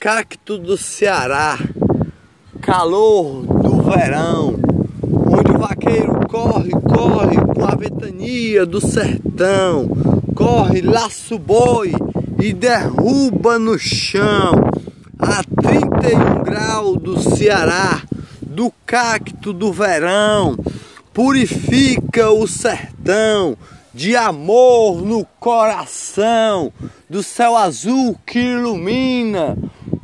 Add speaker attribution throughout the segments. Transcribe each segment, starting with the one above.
Speaker 1: cacto do Ceará, calor do verão, onde o vaqueiro corre, corre com a ventania do sertão, corre, laço boi e derruba no chão, a 31 graus do Ceará, do cacto do verão, purifica o sertão de amor no coração, do céu azul que ilumina.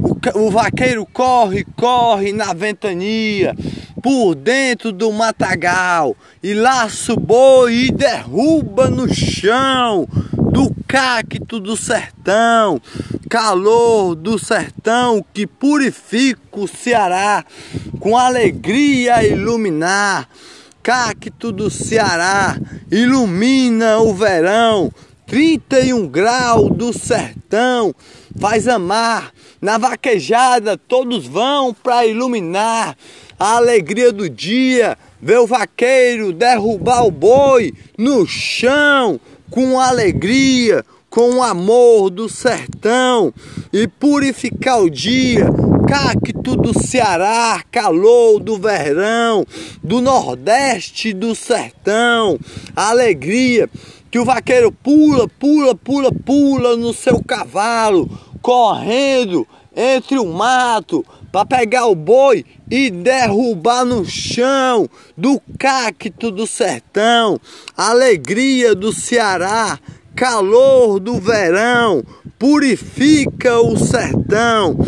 Speaker 1: O, o vaqueiro corre, corre na ventania, por dentro do matagal, e laça o boi e derruba no chão do cacto do sertão, calor do sertão que purifica o Ceará com alegria iluminar cacto do Ceará, ilumina o verão, 31 graus do sertão, faz amar, na vaquejada todos vão para iluminar. A alegria do dia, ver o vaqueiro derrubar o boi no chão com alegria, com o amor do sertão. E purificar o dia cacto do Ceará, calor do verão, do Nordeste do sertão, alegria que o vaqueiro pula, pula, pula, pula no seu cavalo, correndo entre o mato para pegar o boi e derrubar no chão do cacto do sertão, alegria do Ceará, calor do verão, purifica o sertão.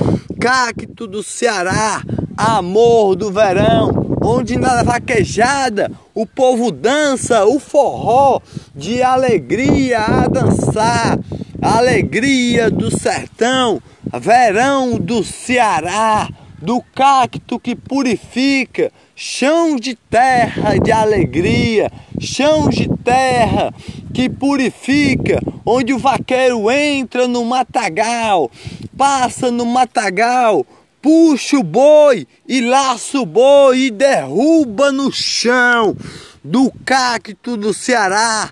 Speaker 1: Cacto do Ceará, amor do verão, onde na vaquejada o povo dança o forró de alegria a dançar, alegria do sertão, verão do Ceará, do cacto que purifica, chão de terra de alegria, chão de terra que purifica, onde o vaqueiro entra no matagal, passa no matagal, puxa o boi e laça o boi e derruba no chão. Do cacto do Ceará,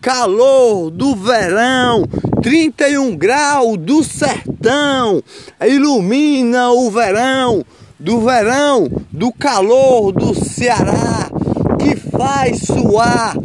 Speaker 1: calor do verão, 31 graus do sertão, ilumina o verão, do verão, do calor do Ceará, que faz suar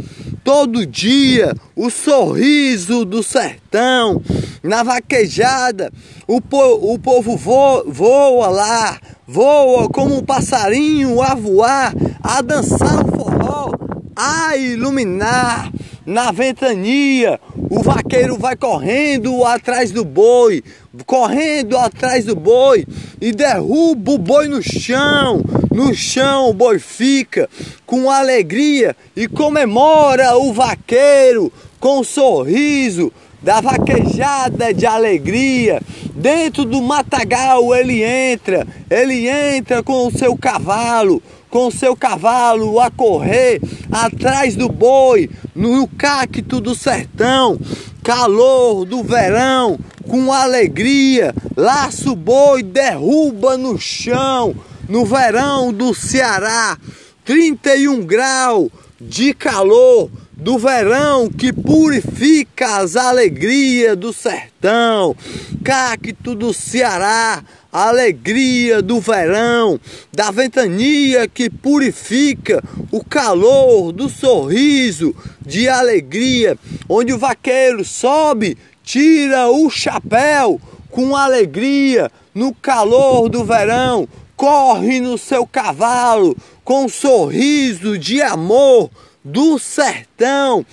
Speaker 1: todo dia o sorriso do sertão, na vaquejada, o, po o povo voa, voa lá, voa como um passarinho a voar, a dançar o forró, a iluminar na ventania. O vaqueiro vai correndo atrás do boi, correndo atrás do boi e derruba o boi no chão. No chão o boi fica com alegria e comemora o vaqueiro com um sorriso da vaquejada de alegria. Dentro do matagal ele entra, ele entra com o seu cavalo, com o seu cavalo a correr atrás do boi, no cacto do sertão, calor do verão, com alegria, laça o boi, derruba no chão, no verão do Ceará, 31 graus de calor, do verão que purifica as alegrias do sertão, cacto do Ceará, alegria do verão, da ventania que purifica o calor do sorriso de alegria, onde o vaqueiro sobe, tira o chapéu com alegria no calor do verão, corre no seu cavalo com um sorriso de amor do sertão,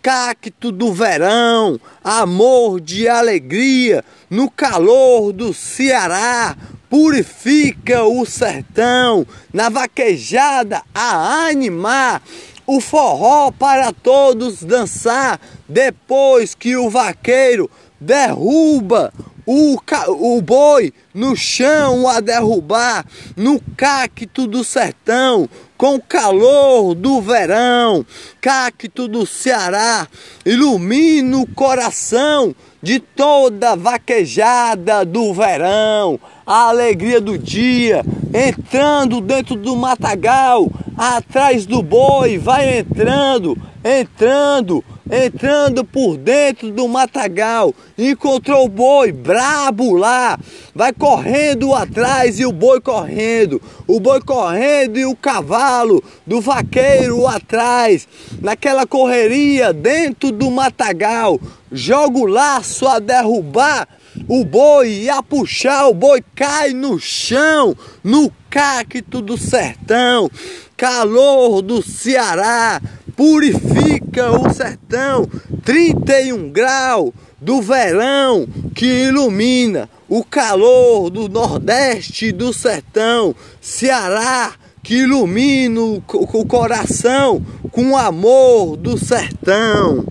Speaker 1: cacto do verão, amor de alegria, no calor do Ceará, purifica o sertão, na vaquejada a animar, o forró para todos dançar, depois que o vaqueiro derruba o, o boi no chão a derrubar, no cacto do sertão, com o calor do verão, cacto do Ceará, ilumina o coração de toda vaquejada do verão, a alegria do dia, entrando dentro do matagal, atrás do boi, vai entrando, entrando entrando por dentro do matagal, encontrou o boi brabo lá, vai correndo atrás e o boi correndo, o boi correndo e o cavalo do vaqueiro atrás, naquela correria dentro do matagal, joga o laço a derrubar o boi e a puxar, o boi cai no chão, no cacto do sertão, calor do Ceará, purifica o sertão, 31 graus do verão que ilumina o calor do nordeste do sertão, Ceará que ilumina o coração com o amor do sertão.